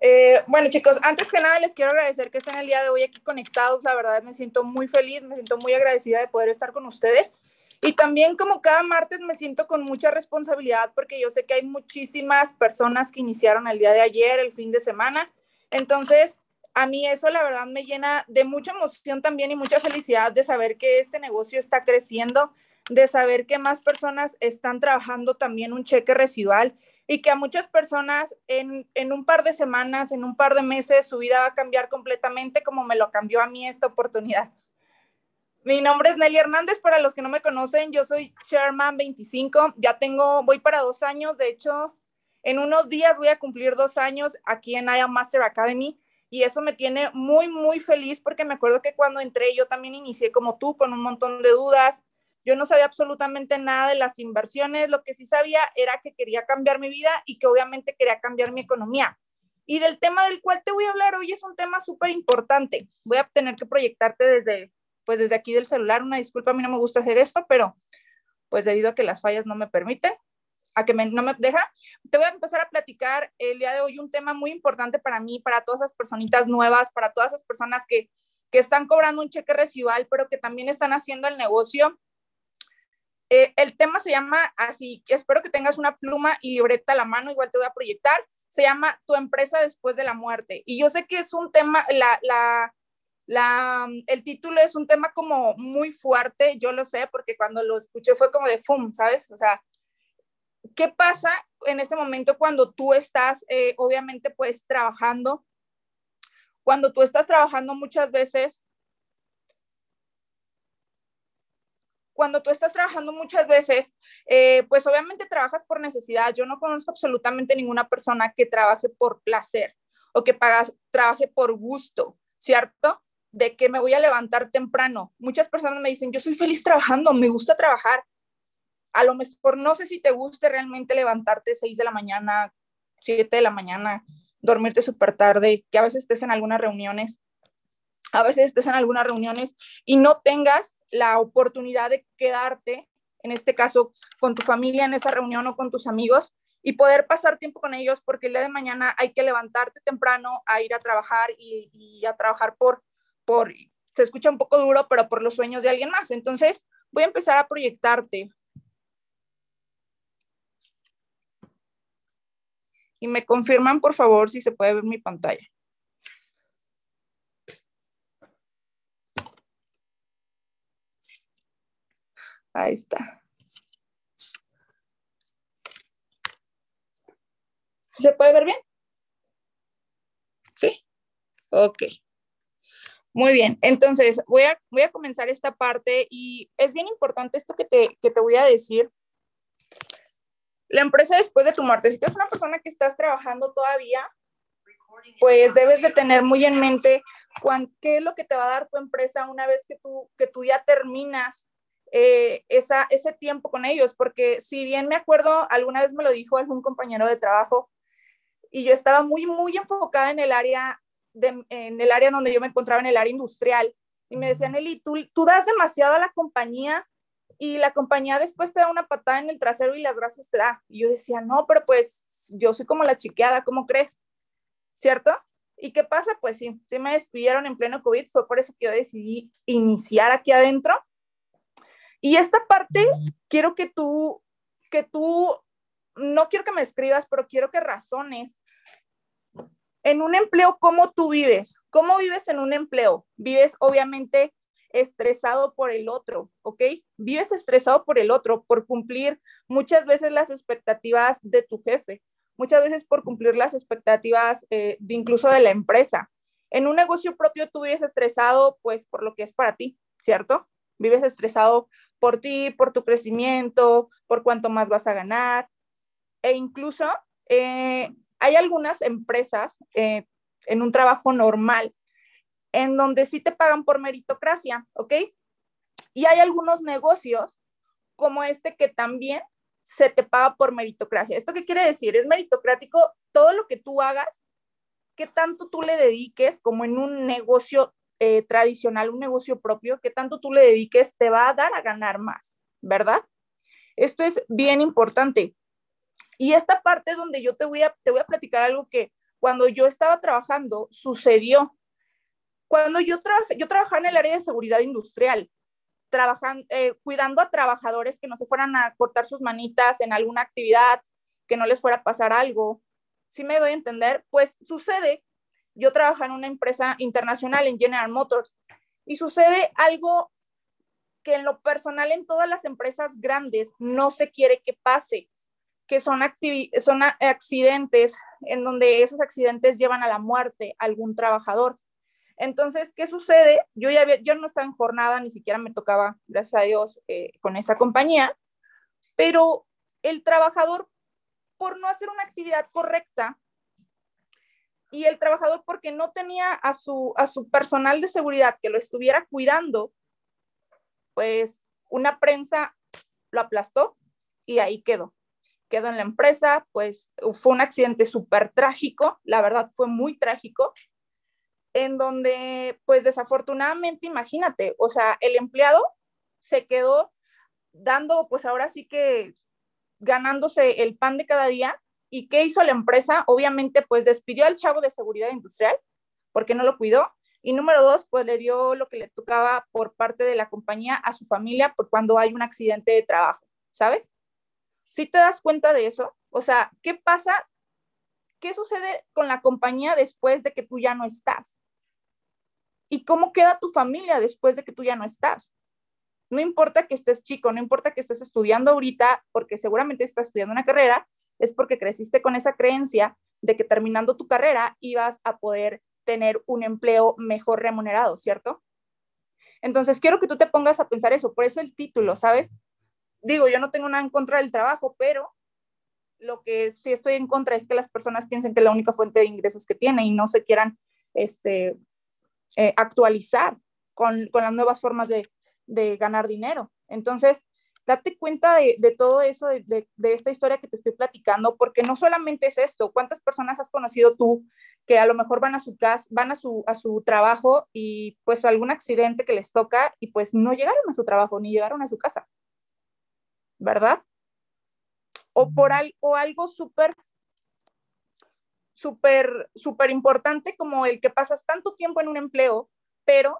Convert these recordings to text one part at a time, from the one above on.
Eh, bueno, chicos, antes que nada les quiero agradecer que estén el día de hoy aquí conectados. La verdad me siento muy feliz, me siento muy agradecida de poder estar con ustedes. Y también como cada martes me siento con mucha responsabilidad porque yo sé que hay muchísimas personas que iniciaron el día de ayer, el fin de semana. Entonces, a mí eso la verdad me llena de mucha emoción también y mucha felicidad de saber que este negocio está creciendo, de saber que más personas están trabajando también un cheque residual y que a muchas personas en, un par de semanas, en un par de meses, su vida va a cambiar completamente como me lo cambió a mí esta oportunidad. Mi nombre es Nelly Hernández, para los que no me conocen, yo soy Chairman 25, ya tengo, voy para dos años, de hecho, en unos días voy a cumplir dos años aquí en IAM Master Academy y eso me tiene muy, muy feliz porque me acuerdo que cuando entré yo también inicié como tú con un montón de dudas, yo no sabía absolutamente nada de las inversiones, lo que sí sabía era que quería cambiar mi vida y que obviamente quería cambiar mi economía. Y del tema del cual te voy a hablar hoy es un tema súper importante. Voy a tener que proyectarte desde, pues desde aquí del celular. Una disculpa, a mí no me gusta hacer esto, pero pues debido a que las fallas no me permiten, a que no me deja, te voy a empezar a platicar el día de hoy un tema muy importante para mí, para todas esas personitas nuevas, para todas esas personas que, que están cobrando un cheque residual, pero que también están haciendo el negocio eh, el tema se llama así, espero que tengas una pluma y libreta a la mano, igual te voy a proyectar, se llama Tu empresa después de la muerte. Y yo sé que es un tema, la, la, la, el título es un tema como muy fuerte, yo lo sé, porque cuando lo escuché fue como de fum, ¿sabes? O sea, ¿qué pasa en este momento cuando tú estás, eh, obviamente, pues trabajando? Cuando tú estás trabajando muchas veces cuando tú estás trabajando muchas veces, eh, pues obviamente trabajas por necesidad. Yo no conozco absolutamente ninguna persona que trabaje por placer o que pagas, trabaje por gusto, ¿cierto? De que me voy a levantar temprano. Muchas personas me dicen, yo soy feliz trabajando, me gusta trabajar. A lo mejor no sé si te guste realmente levantarte 6 de la mañana, 7 de la mañana, dormirte súper tarde, que a veces estés en algunas reuniones, a veces estés en algunas reuniones y no tengas la oportunidad de quedarte, en este caso, con tu familia en esa reunión o con tus amigos y poder pasar tiempo con ellos porque el día de mañana hay que levantarte temprano a ir a trabajar y, a trabajar por, por, se escucha un poco duro, pero por los sueños de alguien más. Entonces, voy a empezar a proyectarte. Y me confirman, por favor, si se puede ver mi pantalla. Ahí está. ¿Se puede ver bien? ¿Sí? Ok. Muy bien, entonces voy a, voy a comenzar esta parte y es bien importante esto que te, que te voy a decir. La empresa después de tu muerte, si tú eres una persona que estás trabajando todavía, pues debes de tener muy en mente qué es lo que te va a dar tu empresa una vez que tú, que tú ya terminas eh, esa, ese tiempo con ellos, porque si bien me acuerdo, alguna vez me lo dijo algún compañero de trabajo, y yo estaba muy, muy enfocada en el área, de, en el área donde yo me encontraba, en el área industrial, y me decían, Eli, tú, tú das demasiado a la compañía y la compañía después te da una patada en el trasero y las gracias te da. Y yo decía, no, pero pues yo soy como la chiqueada, ¿cómo crees? ¿Cierto? ¿Y qué pasa? Pues sí, sí me despidieron en pleno COVID, fue por eso que yo decidí iniciar aquí adentro y esta parte quiero que tú, que tú, no quiero que me escribas, pero quiero que razones. En un empleo, ¿cómo tú vives? ¿Cómo vives en un empleo? Vives obviamente estresado por el otro, ¿ok? Vives estresado por el otro, por cumplir muchas veces las expectativas de tu jefe, muchas veces por cumplir las expectativas eh, de incluso de la empresa. En un negocio propio tú vives estresado pues por lo que es para ti, ¿cierto? Vives estresado por ti, por tu crecimiento, por cuánto más vas a ganar. E incluso eh, hay algunas empresas eh, en un trabajo normal en donde sí te pagan por meritocracia, ¿ok? Y hay algunos negocios como este que también se te paga por meritocracia. ¿Esto qué quiere decir? Es meritocrático todo lo que tú hagas, que tanto tú le dediques como en un negocio eh, tradicional, un negocio propio, que tanto tú le dediques, te va a dar a ganar más, ¿verdad? Esto es bien importante. Y esta parte donde yo te voy a, te voy a platicar algo que cuando yo estaba trabajando, sucedió. Cuando yo, yo trabajaba en el área de seguridad industrial, trabajando, eh, cuidando a trabajadores que no se fueran a cortar sus manitas en alguna actividad, que no les fuera a pasar algo. Si me doy a entender, pues sucede. Yo trabajo en una empresa internacional, en General Motors, y sucede algo que en lo personal en todas las empresas grandes no se quiere que pase, que son, son accidentes en donde esos accidentes llevan a la muerte a algún trabajador. Entonces, ¿qué sucede? Yo ya yo no estaba en jornada, ni siquiera me tocaba, gracias a Dios, eh, con esa compañía, pero el trabajador, por no hacer una actividad correcta, y el trabajador porque no tenía a su, a su personal de seguridad que lo estuviera cuidando, pues una prensa lo aplastó y ahí quedó. Quedó en la empresa, pues fue un accidente súper trágico, la verdad fue muy trágico, en donde, pues desafortunadamente, imagínate, o sea, el empleado se quedó dando, pues ahora sí que ganándose el pan de cada día. ¿Y qué hizo la empresa? Obviamente, pues despidió al chavo de seguridad industrial porque no lo cuidó. Y número dos, pues le dio lo que le tocaba por parte de la compañía a su familia por cuando hay un accidente de trabajo, ¿sabes? Si te das cuenta de eso, o sea, ¿qué pasa ¿Qué sucede con la compañía después de que tú ya no estás? ¿Y cómo queda tu familia después de que tú ya no estás? No importa que estés chico, no importa que estés estudiando ahorita, porque seguramente estás estudiando una carrera, es porque creciste con esa creencia de que terminando tu carrera ibas a poder tener un empleo mejor remunerado, ¿cierto? Entonces, quiero que tú te pongas a pensar eso, por eso el título, ¿sabes? Digo, yo no tengo nada en contra del trabajo, pero lo que sí estoy en contra es que las personas piensen que la única fuente de ingresos que tiene y no se quieran este, eh, actualizar con, las nuevas formas de, ganar dinero. Entonces, date cuenta de, todo eso, de, esta historia que te estoy platicando, porque no solamente es esto, ¿cuántas personas has conocido tú que a lo mejor van a su casa, van a su, a su trabajo y pues algún accidente que les toca y pues no llegaron a su trabajo ni llegaron a su casa? ¿Verdad? o por algo, algo súper, súper, súper importante como el que pasas tanto tiempo en un empleo, pero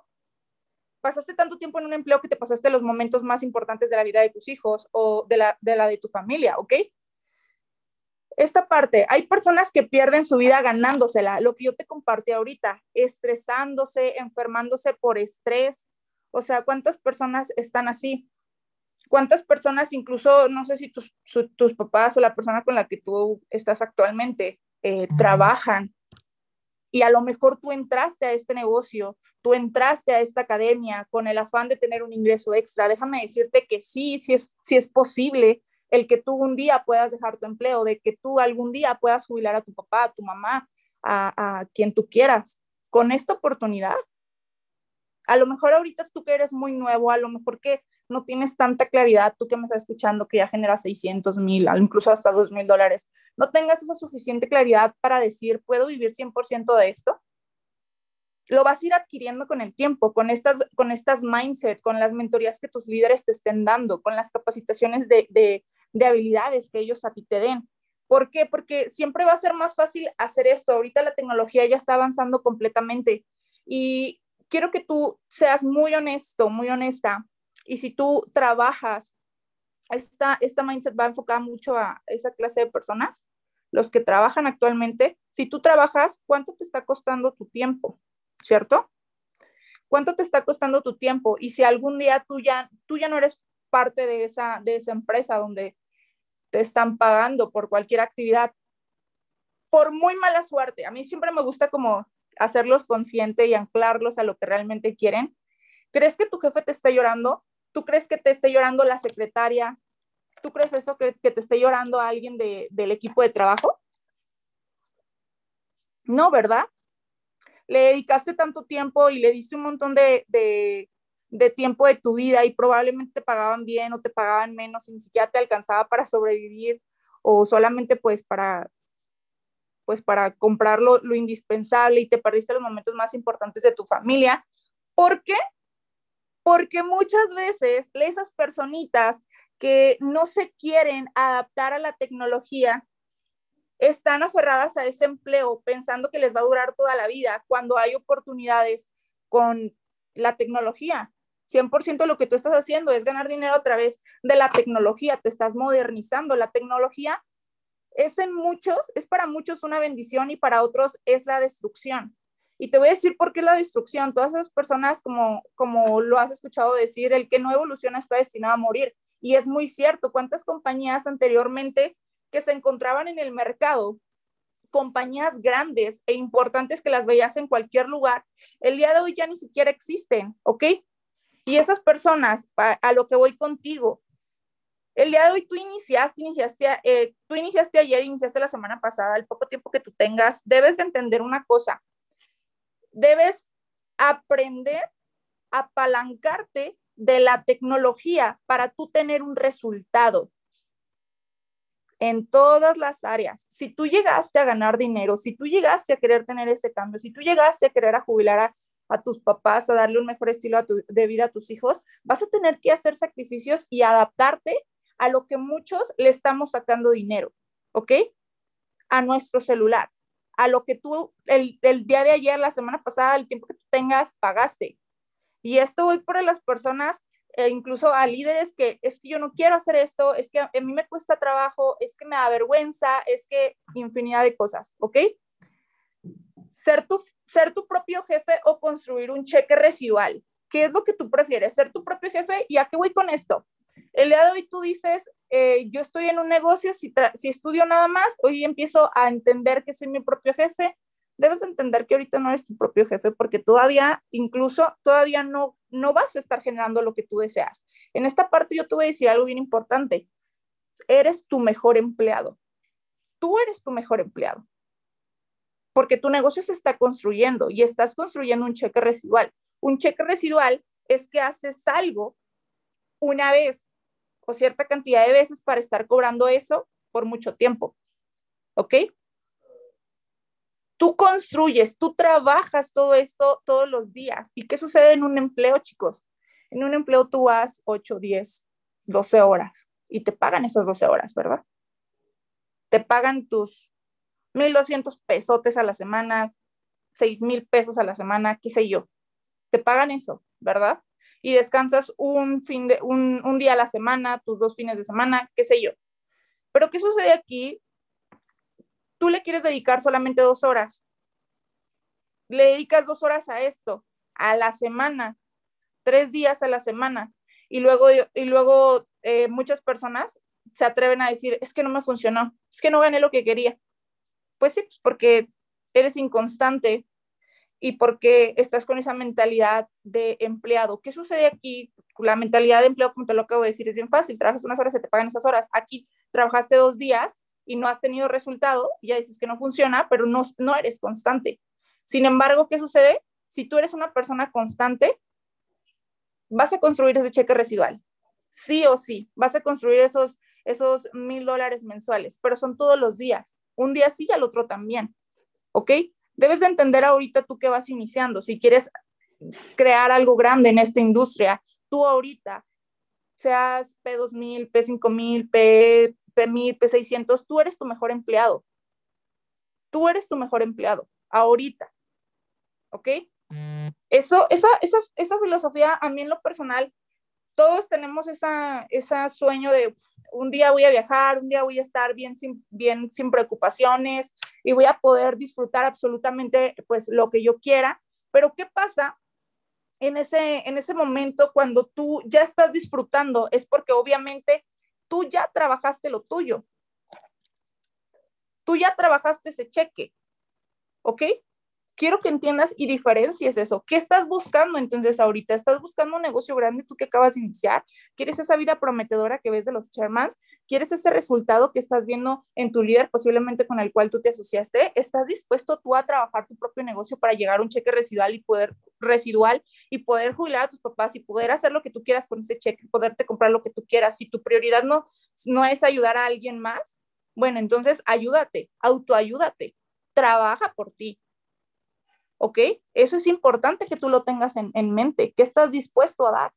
pasaste tanto tiempo en un empleo que te pasaste los momentos más importantes de la vida de tus hijos o de la de, la de tu familia, ¿ok? Esta parte, hay personas que pierden su vida ganándosela, lo que yo te compartí ahorita, estresándose, enfermándose por estrés. O sea, ¿cuántas personas están así? ¿Cuántas personas, incluso, no sé si tus, tus papás o la persona con la que tú estás actualmente eh, trabajan y a lo mejor tú entraste a este negocio, tú entraste a esta academia con el afán de tener un ingreso extra, déjame decirte que sí, sí es, sí es posible el que tú un día puedas dejar tu empleo, de que tú algún día puedas jubilar a tu papá, a tu mamá, a, a quien tú quieras, con esta oportunidad. A lo mejor ahorita tú que eres muy nuevo, a lo mejor que no tienes tanta claridad, tú que me estás escuchando, que ya genera 600 mil, incluso hasta 2 mil dólares, no tengas esa suficiente claridad para decir, ¿puedo vivir 100% de esto? Lo vas a ir adquiriendo con el tiempo, con estas, con estas mindset, con las mentorías que tus líderes te estén dando, con las capacitaciones de, de, de habilidades que ellos a ti te den. ¿Por qué? Porque siempre va a ser más fácil hacer esto. Ahorita la tecnología ya está avanzando completamente y quiero que tú seas muy honesto, muy honesta y si tú trabajas, esta, esta mindset va enfocada mucho a esa clase de personas, los que trabajan actualmente. Si tú trabajas, ¿cuánto te está costando tu tiempo? ¿Cierto? ¿Cuánto te está costando tu tiempo? Y si algún día tú ya, tú ya no eres parte de esa, de esa empresa donde te están pagando por cualquier actividad, por muy mala suerte, a mí siempre me gusta como hacerlos conscientes y anclarlos a lo que realmente quieren. ¿Crees que tu jefe te está llorando? ¿Tú crees que te esté llorando la secretaria? ¿Tú crees eso que, que te esté llorando alguien de, del equipo de trabajo? No, ¿verdad? Le dedicaste tanto tiempo y le diste un montón de, de, tiempo de tu vida y probablemente te pagaban bien o te pagaban menos y ni siquiera te alcanzaba para sobrevivir o solamente pues para pues para comprar lo, lo, indispensable y te perdiste los momentos más importantes de tu familia. ¿Por qué? Porque muchas veces esas personitas que no se quieren adaptar a la tecnología están aferradas a ese empleo pensando que les va a durar toda la vida cuando hay oportunidades con la tecnología. 100% lo que tú estás haciendo es ganar dinero a través de la tecnología, te estás modernizando. La tecnología es en muchos, es para muchos una bendición y para otros es la destrucción. Y te voy a decir por qué la destrucción. Todas esas personas, como, como lo has escuchado decir, el que no evoluciona está destinado a morir. Y es muy cierto. ¿Cuántas compañías anteriormente que se encontraban en el mercado, compañías grandes e importantes que las veías en cualquier lugar, el día de hoy ya ni siquiera existen, ¿ok? Y esas personas, a, lo que voy contigo, el día de hoy tú iniciaste, iniciaste, eh, tú iniciaste ayer, iniciaste la semana pasada, el poco tiempo que tú tengas, debes de entender una cosa. Debes aprender a apalancarte de la tecnología para tú tener un resultado en todas las áreas. Si tú llegaste a ganar dinero, si tú llegaste a querer tener ese cambio, si tú llegaste a querer jubilar a, tus papás, a darle un mejor estilo de vida a tus hijos, vas a tener que hacer sacrificios y adaptarte a lo que muchos le estamos sacando dinero, ¿ok? A nuestro celular, a lo que tú el, el día de ayer, la semana pasada, el tiempo que tú tengas, pagaste. Y esto voy por las personas e incluso a líderes que es que yo no quiero hacer esto, es que a mí me cuesta trabajo, es que me da vergüenza, es que infinidad de cosas, ¿ok? Ser tu, ser tu propio jefe o construir un cheque residual. ¿Qué es lo que tú prefieres? ¿Ser tu propio jefe? ¿Y a qué voy con esto? El día de hoy tú dices, eh, yo estoy en un negocio, si, si estudio nada más, hoy empiezo a entender que soy mi propio jefe, debes entender que ahorita no eres tu propio jefe porque todavía, incluso todavía no, no vas a estar generando lo que tú deseas. En esta parte yo te voy decir algo bien importante. Eres tu mejor empleado. Tú eres tu mejor empleado. Porque tu negocio se está construyendo y estás construyendo un cheque residual. Un cheque residual es que haces algo una vez o cierta cantidad de veces para estar cobrando eso por mucho tiempo. ¿Ok? Tú construyes, tú trabajas todo esto todos los días. ¿Y qué sucede en un empleo, chicos? En un empleo tú vas 8, 10, 12 horas y te pagan esas 12 horas, ¿verdad? Te pagan tus 1.200 pesotes a la semana, 6.000 pesos a la semana, qué sé yo. Te pagan eso, ¿verdad? Y descansas un, fin un, un día a la semana, tus dos fines de semana, qué sé yo. Pero ¿qué sucede aquí tú le quieres dedicar solamente dos horas. Le dedicas dos horas a esto, a la semana, tres días a la semana. Y luego, y luego eh, muchas personas se atreven a decir, es que no me funcionó, es que no gané lo que quería. Pues sí, pues porque eres inconstante y porque estás con esa mentalidad de empleado. ¿Qué sucede aquí? La mentalidad de empleado, como te lo acabo de decir, es bien fácil. Trabajas unas horas, se te pagan esas horas. Aquí trabajaste dos días y no has tenido resultado, ya dices que no funciona, pero no, no eres constante. Sin embargo, ¿qué sucede? Si tú eres una persona constante, vas a construir ese cheque residual. Sí o sí, vas a construir esos, esos mil dólares mensuales, pero son todos los días. Un día sí y al otro también. ¿Ok? Debes de entender ahorita tú que vas iniciando. Si quieres crear algo grande en esta industria, tú ahorita, seas P2000, P5000, P, P1000, P600, tú eres tu mejor empleado. Tú eres tu mejor empleado, ahorita. ¿Ok? Mm. Eso, esa, esa, esa filosofía, a mí en lo personal, todos tenemos esa, sueño de un día voy a viajar, un día voy a estar bien sin, bien sin preocupaciones y voy a poder disfrutar absolutamente pues lo que yo quiera. Pero ¿qué pasa en ese, en ese momento cuando tú ya estás disfrutando? Es porque obviamente tú ya trabajaste lo tuyo. Tú ya trabajaste ese cheque. ¿Ok? Quiero que entiendas y diferencies eso. ¿Qué estás buscando entonces ahorita? ¿Estás buscando un negocio grande tú que acabas de iniciar? ¿Quieres esa vida prometedora que ves de los chairmans? ¿Quieres ese resultado que estás viendo en tu líder, posiblemente con el cual tú te asociaste? ¿Estás dispuesto tú a trabajar tu propio negocio para llegar a un cheque residual y poder residual y poder jubilar a tus papás y poder hacer lo que tú quieras con ese cheque, poderte comprar lo que tú quieras? Si tu prioridad no, no es ayudar a alguien más, bueno, entonces ayúdate, autoayúdate, trabaja por ti, ¿ok? Eso es importante que tú lo tengas en, mente, ¿qué estás dispuesto a dar?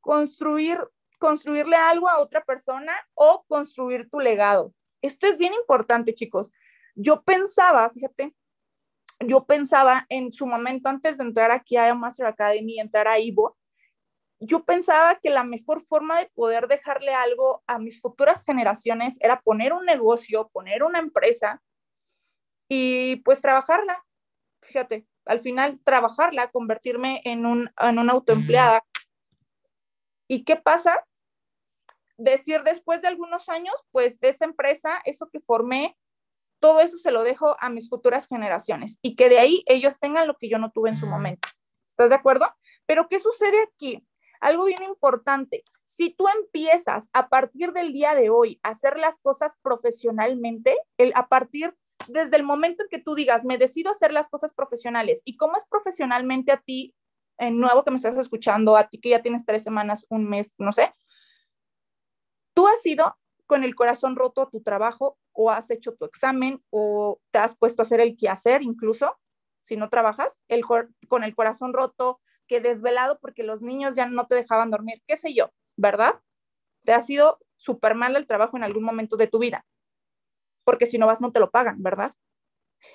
Construir, construirle algo a otra persona o construir tu legado. Esto es bien importante, chicos. Yo pensaba, fíjate, yo pensaba en su momento antes de entrar aquí a Master Academy, entrar a Ivo, yo pensaba que la mejor forma de poder dejarle algo a mis futuras generaciones era poner un negocio, poner una empresa y pues trabajarla. Fíjate, al final trabajarla, convertirme en, un, en una autoempleada. ¿Y qué pasa? Decir después de algunos años, pues esa empresa, eso que formé, todo eso se lo dejo a mis futuras generaciones y que de ahí ellos tengan lo que yo no tuve en su momento. ¿Estás de acuerdo? Pero ¿qué sucede aquí? Algo bien importante. Si tú empiezas a partir del día de hoy a hacer las cosas profesionalmente, el, a partir desde el momento en que tú digas, me decido hacer las cosas profesionales, ¿y cómo es profesionalmente a ti, en nuevo que me estás escuchando, a ti que ya tienes tres semanas, un mes, no sé? Tú has ido con el corazón roto a tu trabajo o has hecho tu examen o te has puesto a hacer el quehacer incluso, si no trabajas, el, con el corazón roto, que desvelado porque los niños ya no te dejaban dormir, qué sé yo, ¿verdad? Te ha sido súper mal el trabajo en algún momento de tu vida, porque si no vas no te lo pagan, ¿verdad?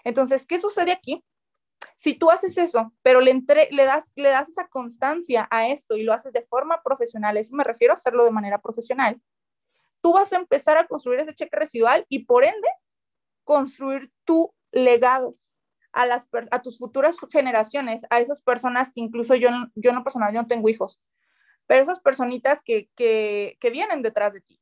Entonces, ¿qué sucede aquí? Si tú haces eso, pero le, le, das, le das esa constancia a esto y lo haces de forma profesional, eso me refiero a hacerlo de manera profesional, tú vas a empezar a construir ese cheque residual y por ende construir tu legado a, las, a tus futuras generaciones, a esas personas que incluso yo, yo en lo personal yo no tengo hijos, pero esas personitas que, que, que vienen detrás de ti.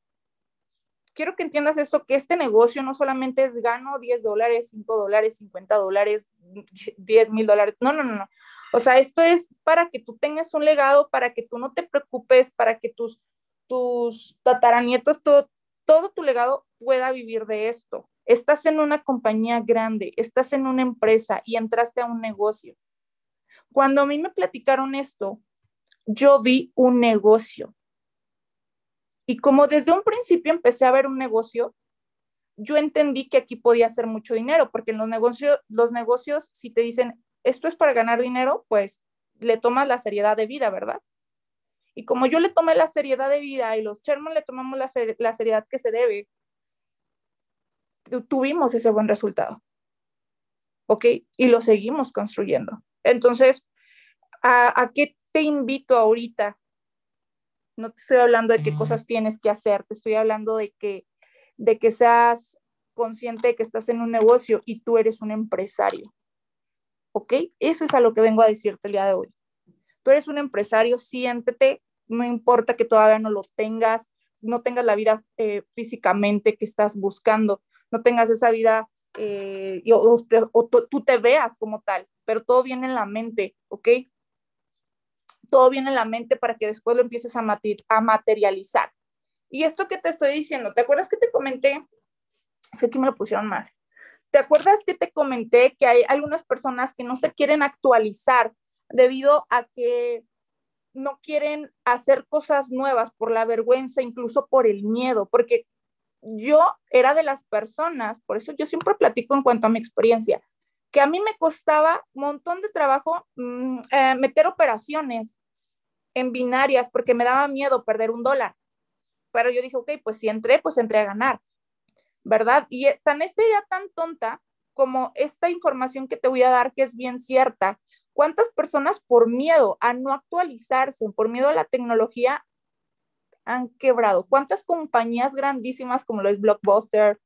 Quiero que entiendas esto, que este negocio no solamente es gano 10 dólares, 5 dólares, 50 dólares, 10 mil dólares. No, no, no, no. O sea, esto es para que tú tengas un legado, para que tú no te preocupes, para que tus tus tataranietos, todo, todo tu legado pueda vivir de esto. Estás en una compañía grande, estás en una empresa y entraste a un negocio. Cuando a mí me platicaron esto, yo vi un negocio. Y como desde un principio empecé a ver un negocio, yo entendí que aquí podía hacer mucho dinero, porque en los negocios, los negocios, si te dicen, esto es para ganar dinero, pues le tomas la seriedad de vida, ¿verdad? Y como yo le tomé la seriedad de vida y los Sherman le tomamos la, la seriedad que se debe, tuvimos ese buen resultado. ¿Ok? Y lo seguimos construyendo. Entonces, ¿a, ¿a, qué te invito ahorita? No te estoy hablando de qué cosas tienes que hacer, te estoy hablando de que, de que seas consciente de que estás en un negocio y tú eres un empresario. ¿Ok? Eso es a lo que vengo a decirte el día de hoy. Tú eres un empresario, siéntete, no importa que todavía no lo tengas, no tengas la vida eh, físicamente que estás buscando, no tengas esa vida eh, o, tú te veas como tal, pero todo viene en la mente, ¿ok? Todo viene en la mente para que después lo empieces a, materializar. Y esto que te estoy diciendo, ¿te acuerdas que te comenté? Es que aquí me lo pusieron mal. ¿Te acuerdas que te comenté que hay algunas personas que no se quieren actualizar debido a que no quieren hacer cosas nuevas por la vergüenza, incluso por el miedo, porque yo era de las personas, por eso yo siempre platico en cuanto a mi experiencia, que a mí me costaba un montón de trabajo mm, eh, meter operaciones en binarias porque me daba miedo perder un dólar. Pero yo dije, ok, pues si entré, pues entré a ganar, ¿verdad? Y eh, tan esta idea tan tonta como esta información que te voy a dar, que es bien cierta, ¿Cuántas personas por miedo a no actualizarse, por miedo a la tecnología, han quebrado? ¿Cuántas compañías grandísimas como lo es Blockbuster,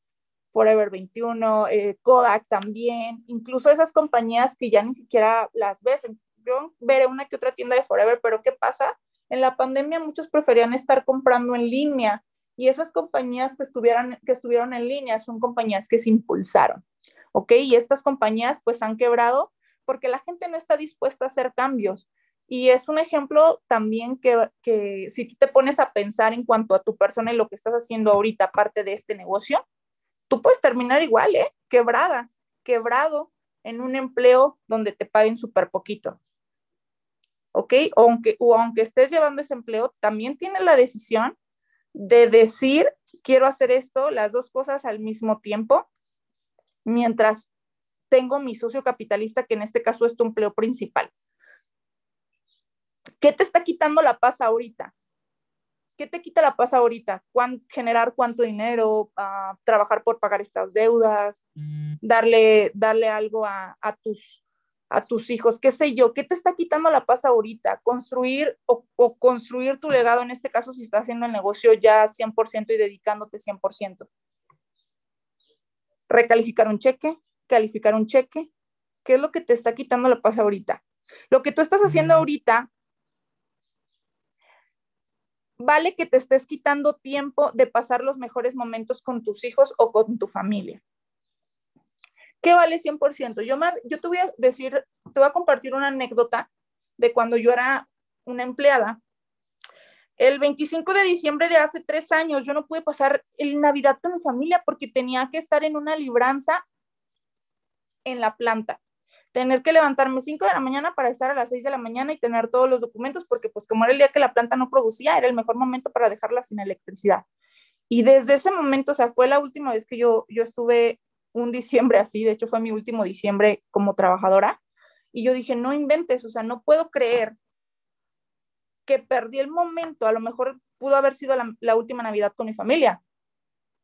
Forever 21, eh, Kodak también, incluso esas compañías que ya ni siquiera las ves? Yo veré una que otra tienda de Forever, pero ¿qué pasa? En la pandemia muchos preferían estar comprando en línea y esas compañías que, estuvieran, que estuvieron en línea son compañías que se impulsaron, ¿ok? Y estas compañías pues han quebrado porque la gente no está dispuesta a hacer cambios. Y es un ejemplo también que, que, si tú te pones a pensar en cuanto a tu persona y lo que estás haciendo ahorita, aparte de este negocio, tú puedes terminar igual, ¿eh? Quebrada, quebrado en un empleo donde te paguen súper poquito. ¿Ok? O aunque, o aunque estés llevando ese empleo, también tienes la decisión de decir, quiero hacer esto, las dos cosas al mismo tiempo, mientras tengo mi socio capitalista, que en este caso es tu empleo principal. ¿Qué te está quitando la paz ahorita? ¿qué te quita la paz ahorita? generar cuánto dinero, uh, trabajar por pagar estas deudas, mm. darle, darle algo a, a, tus, a tus hijos, qué sé yo, ¿qué te está quitando la paz ahorita? Construir o, o construir tu legado, en este caso, si estás haciendo el negocio ya 100% y dedicándote 100%. Recalificar un cheque, calificar un cheque, ¿qué es lo que te está quitando la paz ahorita? Lo que tú estás haciendo ahorita vale que te estés quitando tiempo de pasar los mejores momentos con tus hijos o con tu familia. ¿Qué vale 100%? Yo, yo te voy a decir, te voy a compartir una anécdota de cuando yo era una empleada. El 25 de diciembre de hace tres años, yo no pude pasar el Navidad con mi familia porque tenía que estar en una libranza en la planta tener que levantarme 5 de la mañana para estar a las 6 de la mañana y tener todos los documentos, porque pues como era el día que la planta no producía, era el mejor momento para dejarla sin electricidad. Y desde ese momento, o sea, fue la última vez que yo, yo estuve un diciembre así, de hecho fue mi último diciembre como trabajadora, y yo dije, no inventes, o sea, no puedo creer que perdí el momento, a lo mejor pudo haber sido la, última Navidad con mi familia,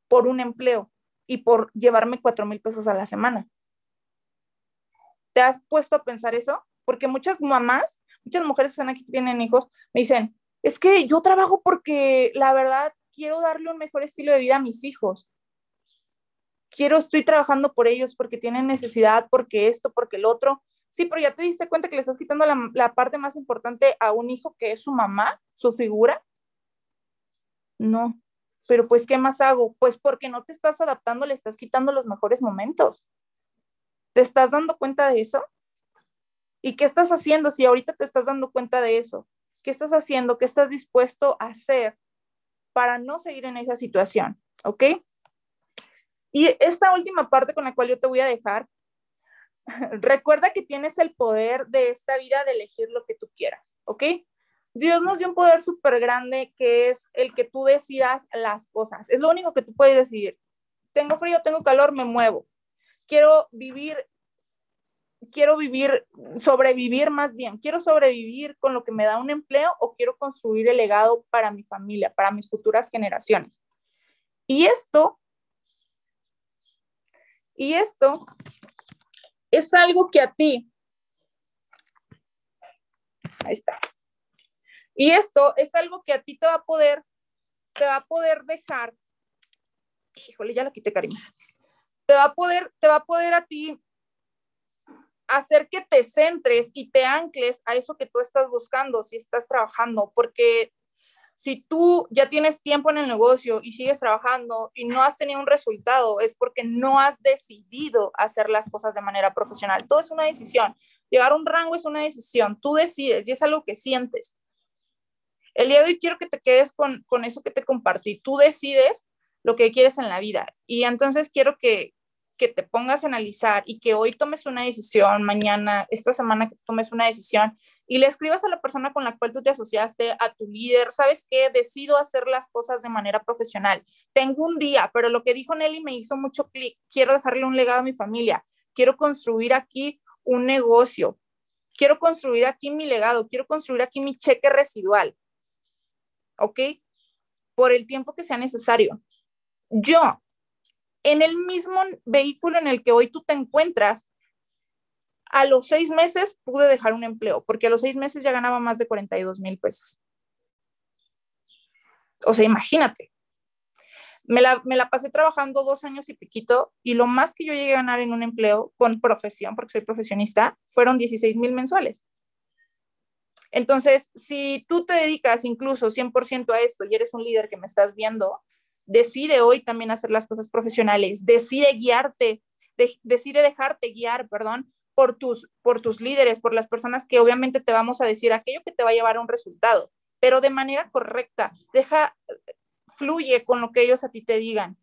por un empleo y por llevarme cuatro mil pesos a la semana. ¿Te has puesto a pensar eso? Porque muchas mamás, muchas mujeres que están aquí que tienen hijos, me dicen, es que yo trabajo porque la verdad quiero darle un mejor estilo de vida a mis hijos. Quiero, estoy trabajando por ellos porque tienen necesidad, porque esto, porque el otro. Sí, pero ya te diste cuenta que le estás quitando la, la parte más importante a un hijo que es su mamá, su figura. No, pero pues, ¿qué más hago? Pues porque no te estás adaptando, le estás quitando los mejores momentos. ¿Te estás dando cuenta de eso? ¿Y qué estás haciendo si ahorita te estás dando cuenta de eso? ¿Qué estás haciendo? ¿Qué estás dispuesto a hacer para no seguir en esa situación? ¿Ok? Y esta última parte con la cual yo te voy a dejar, recuerda que tienes el poder de esta vida de elegir lo que tú quieras, ¿ok? Dios nos dio un poder súper grande que es el que tú decidas las cosas. Es lo único que tú puedes decidir. Tengo frío, tengo calor, me muevo quiero vivir, quiero vivir, sobrevivir más bien, quiero sobrevivir con lo que me da un empleo o quiero construir el legado para mi familia, para mis futuras generaciones. Y esto, y esto es algo que a ti, ahí está. Y esto es algo que a ti te va a poder, te va a poder dejar, híjole, ya la quité, Karima te va a poder, te va a poder a ti hacer que te centres y te ancles a eso que tú estás buscando si estás trabajando, porque si tú ya tienes tiempo en el negocio y sigues trabajando y no has tenido un resultado, es porque no has decidido hacer las cosas de manera profesional. Todo es una decisión. Llegar a un rango es una decisión. Tú decides y es algo que sientes. El día de hoy quiero que te quedes con, eso que te compartí. Tú decides lo que quieres en la vida. Y entonces quiero que, que te pongas a analizar y que hoy tomes una decisión, mañana, esta semana que tomes una decisión y le escribas a la persona con la cual tú te asociaste, a tu líder, ¿sabes qué? Decido hacer las cosas de manera profesional. Tengo un día, pero lo que dijo Nelly me hizo mucho clic. Quiero dejarle un legado a mi familia. Quiero construir aquí un negocio. Quiero construir aquí mi legado. Quiero construir aquí mi cheque residual. ¿Ok? Por el tiempo que sea necesario. Yo en el mismo vehículo en el que hoy tú te encuentras, a los seis meses pude dejar un empleo, porque a los seis meses ya ganaba más de 42 mil pesos. O sea, imagínate. Me la, me la, pasé trabajando dos años y piquito y lo más que yo llegué a ganar en un empleo con profesión, porque soy profesionista, fueron 16 mil mensuales. Entonces, si tú te dedicas incluso 100% a esto y eres un líder que me estás viendo, decide hoy también hacer las cosas profesionales, decide guiarte, decide dejarte guiar, perdón, por tus, por tus líderes, por las personas que obviamente te vamos a decir aquello que te va a llevar a un resultado, pero de manera correcta, deja, fluye con lo que ellos a ti te digan,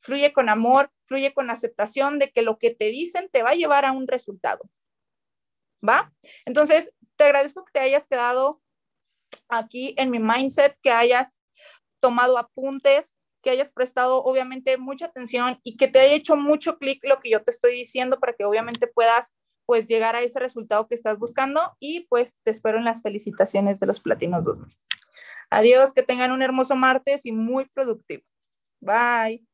fluye con amor, fluye con aceptación de que lo que te dicen te va a llevar a un resultado. ¿Va? Entonces, te agradezco que te hayas quedado aquí en mi mindset, que hayas tomado apuntes, que hayas prestado obviamente mucha atención y que te haya hecho mucho clic lo que yo te estoy diciendo para que obviamente puedas pues llegar a ese resultado que estás buscando y pues te espero en las felicitaciones de los Platinos 2000. Adiós, que tengan un hermoso martes y muy productivo. Bye.